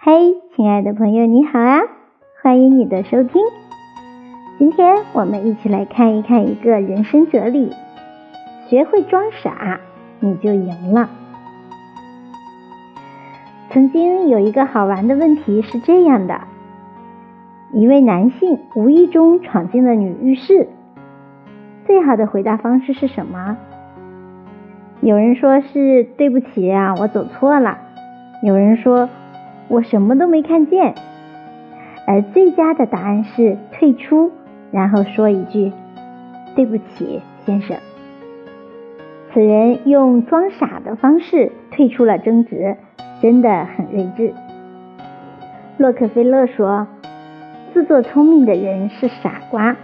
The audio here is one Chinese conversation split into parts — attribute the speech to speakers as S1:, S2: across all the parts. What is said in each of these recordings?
S1: 嘿，亲爱的朋友，你好啊！欢迎你的收听。今天我们一起来看一看一个人生哲理：学会装傻，你就赢了。曾经有一个好玩的问题是这样的：一位男性无意中闯进了女浴室，最好的回答方式是什么？有人说是对不起啊，我走错了；有人说我什么都没看见。而最佳的答案是退出，然后说一句对不起，先生。此人用装傻的方式退出了争执，真的很睿智。洛克菲勒说：“自作聪明的人是傻瓜，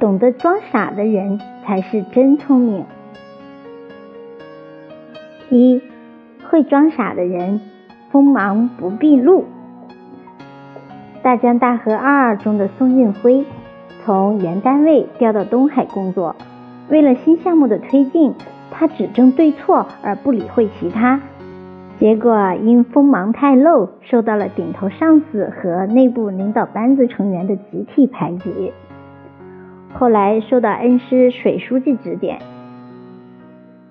S1: 懂得装傻的人才是真聪明。”一会装傻的人，锋芒不毕露。《大江大河二》中的宋运辉，从原单位调到东海工作，为了新项目的推进，他只争对错而不理会其他，结果因锋芒太露，受到了顶头上司和内部领导班子成员的集体排挤。后来受到恩师水书记指点。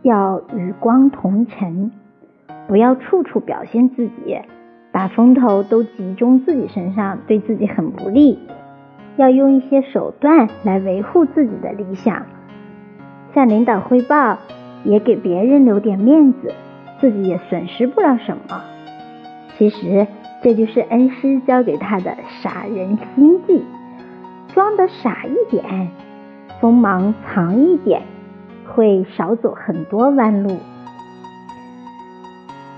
S1: 要与光同尘，不要处处表现自己，把风头都集中自己身上，对自己很不利。要用一些手段来维护自己的理想，向领导汇报，也给别人留点面子，自己也损失不了什么。其实这就是恩师教给他的傻人心计：装的傻一点，锋芒藏一点。会少走很多弯路。《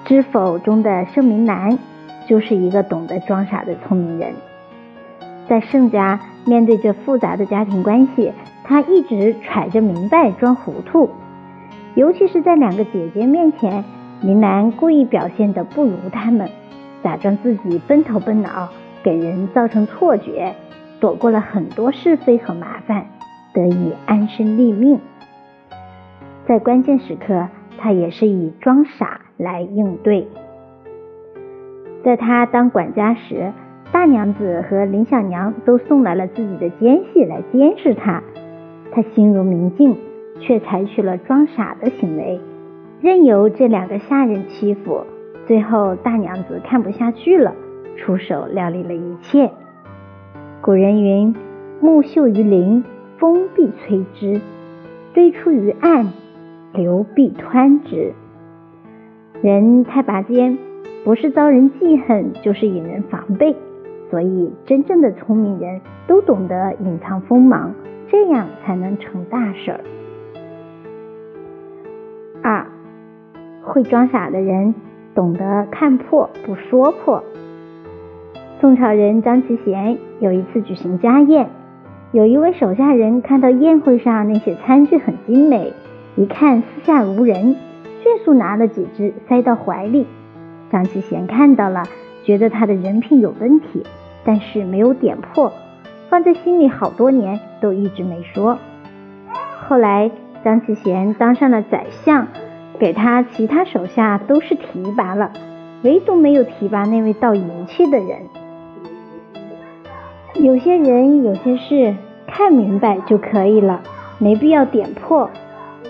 S1: 知否》中的盛明南就是一个懂得装傻的聪明人。在盛家，面对着复杂的家庭关系，他一直揣着明白装糊涂。尤其是在两个姐姐面前，明兰故意表现得不如他们，假装自己笨头笨脑，给人造成错觉，躲过了很多是非和麻烦，得以安身立命。在关键时刻，他也是以装傻来应对。在他当管家时，大娘子和林小娘都送来了自己的奸细来监视他，他心如明镜，却采取了装傻的行为，任由这两个下人欺负。最后，大娘子看不下去了，出手料理了一切。古人云：“木秀于林，风必摧之；堆出于岸。”流必湍之。人太拔尖，不是遭人记恨，就是引人防备。所以，真正的聪明人都懂得隐藏锋芒，这样才能成大事儿。二，会装傻的人懂得看破不说破。宋朝人张其贤有一次举行家宴，有一位手下人看到宴会上那些餐具很精美。一看四下无人，迅速拿了几只塞到怀里。张启贤看到了，觉得他的人品有问题，但是没有点破，放在心里好多年都一直没说。后来张启贤当上了宰相，给他其他手下都是提拔了，唯独没有提拔那位倒银器的人。有些人有些事看明白就可以了，没必要点破。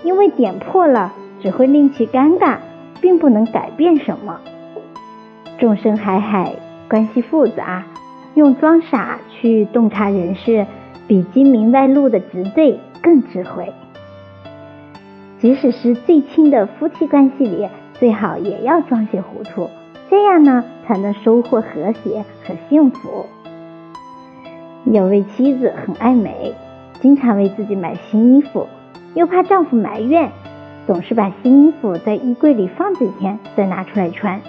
S1: 因为点破了，只会令其尴尬，并不能改变什么。众生海海，关系复杂，用装傻去洞察人事，比精明外露的直对更智慧。即使是最亲的夫妻关系里，最好也要装些糊涂，这样呢，才能收获和谐和幸福。有位妻子很爱美，经常为自己买新衣服。又怕丈夫埋怨，总是把新衣服在衣柜里放几天再拿出来穿。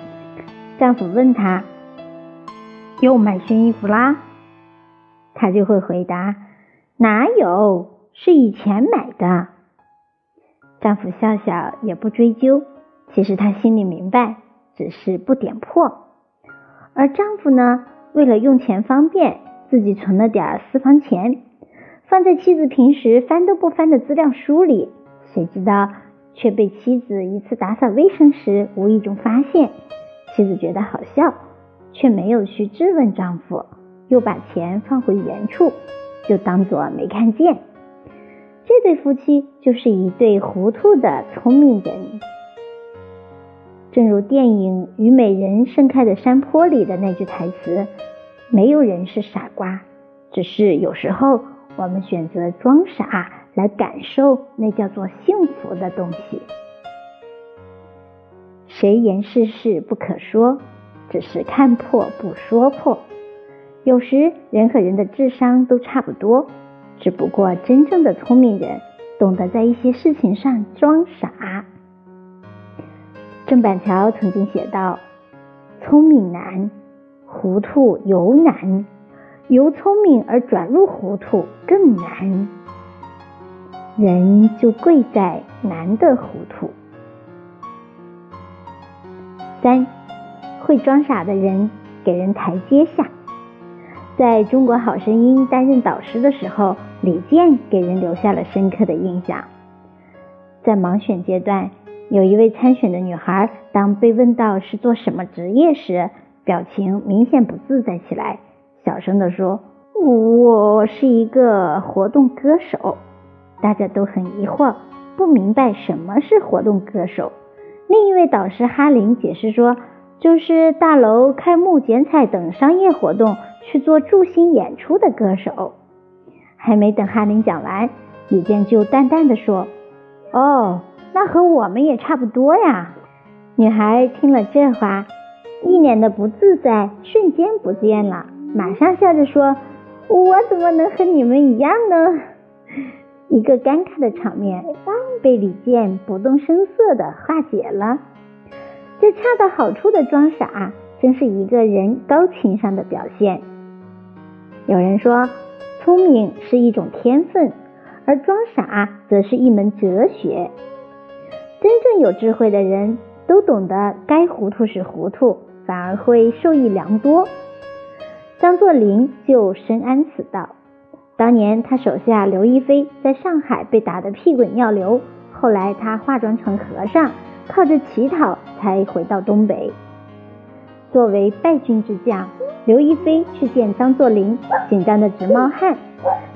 S1: 丈夫问她：“又买新衣服啦？”她就会回答：“哪有，是以前买的。”丈夫笑笑也不追究，其实他心里明白，只是不点破。而丈夫呢，为了用钱方便，自己存了点私房钱。放在妻子平时翻都不翻的资料书里，谁知道却被妻子一次打扫卫生时无意中发现。妻子觉得好笑，却没有去质问丈夫，又把钱放回原处，就当作没看见。这对夫妻就是一对糊涂的聪明人。正如电影《虞美人盛开的山坡》里的那句台词：“没有人是傻瓜，只是有时候我们选择装傻来感受那叫做幸福的东西。”谁言世事不可说，只是看破不说破。有时人和人的智商都差不多，只不过真正的聪明人懂得在一些事情上装傻。郑板桥曾经写道：“聪明难，糊涂尤难；由聪明而转入糊涂更难。人就贵在难的糊涂。”三，会装傻的人给人台阶下。在中国好声音担任导师的时候，李健给人留下了深刻的印象。在盲选阶段。有一位参选的女孩，当被问到是做什么职业时，表情明显不自在起来，小声地说：“我是一个活动歌手。”大家都很疑惑，不明白什么是活动歌手。另一位导师哈林解释说：“就是大楼开幕、剪彩等商业活动去做助兴演出的歌手。”还没等哈林讲完，李健就淡淡的说：“哦。”那和我们也差不多呀。女孩听了这话，一脸的不自在瞬间不见了，马上笑着说：“我怎么能和你们一样呢？”一个尴尬的场面被李健不动声色的化解了。这恰到好处的装傻，真是一个人高情商的表现。有人说，聪明是一种天分，而装傻则是一门哲学。真正有智慧的人都懂得该糊涂时糊涂，反而会受益良多。张作霖就深谙此道。当年他手下刘亦菲在上海被打得屁滚尿流，后来他化妆成和尚，靠着乞讨才回到东北。作为败军之将，刘亦菲去见张作霖，紧张的直冒汗。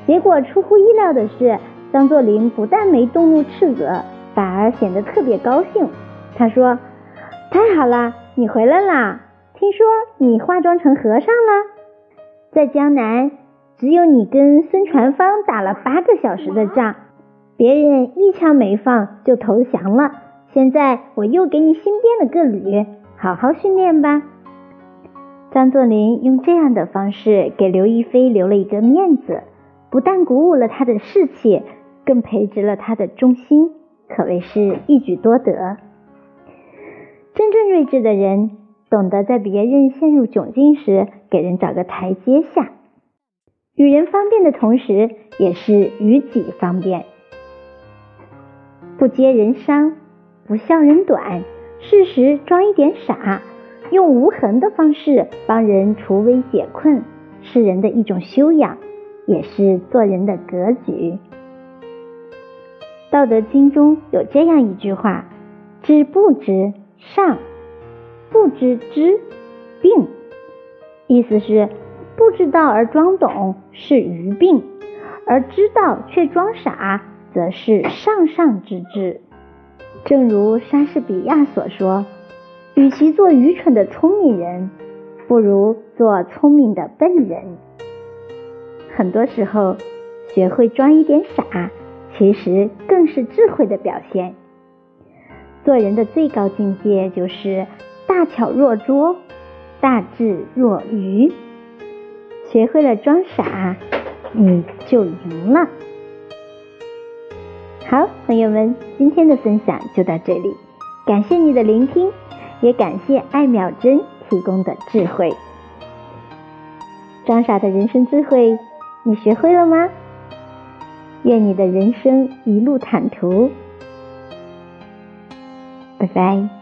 S1: 结果出乎意料的是，张作霖不但没动怒斥责。反而显得特别高兴。他说：“太好了，你回来啦！听说你化妆成和尚了。在江南，只有你跟孙传芳打了八个小时的仗，别人一枪没放就投降了。现在我又给你新编了个旅，好好训练吧。”张作霖用这样的方式给刘亦菲留了一个面子，不但鼓舞了她的士气，更培植了她的忠心。可谓是一举多得。真正睿智的人，懂得在别人陷入窘境时，给人找个台阶下，与人方便的同时，也是与己方便。不揭人伤，不笑人短，适时装一点傻，用无痕的方式帮人除危解困，是人的一种修养，也是做人的格局。道德经中有这样一句话：“知不知上，不知知病。”意思是不知道而装懂是愚病，而知道却装傻则是上上之智。正如莎士比亚所说：“与其做愚蠢的聪明人，不如做聪明的笨人。”很多时候，学会装一点傻。其实更是智慧的表现。做人的最高境界就是大巧若拙，大智若愚。学会了装傻，你就赢了。好，朋友们，今天的分享就到这里，感谢你的聆听，也感谢艾淼珍提供的智慧。装傻的人生智慧，你学会了吗？愿你的人生一路坦途，拜拜。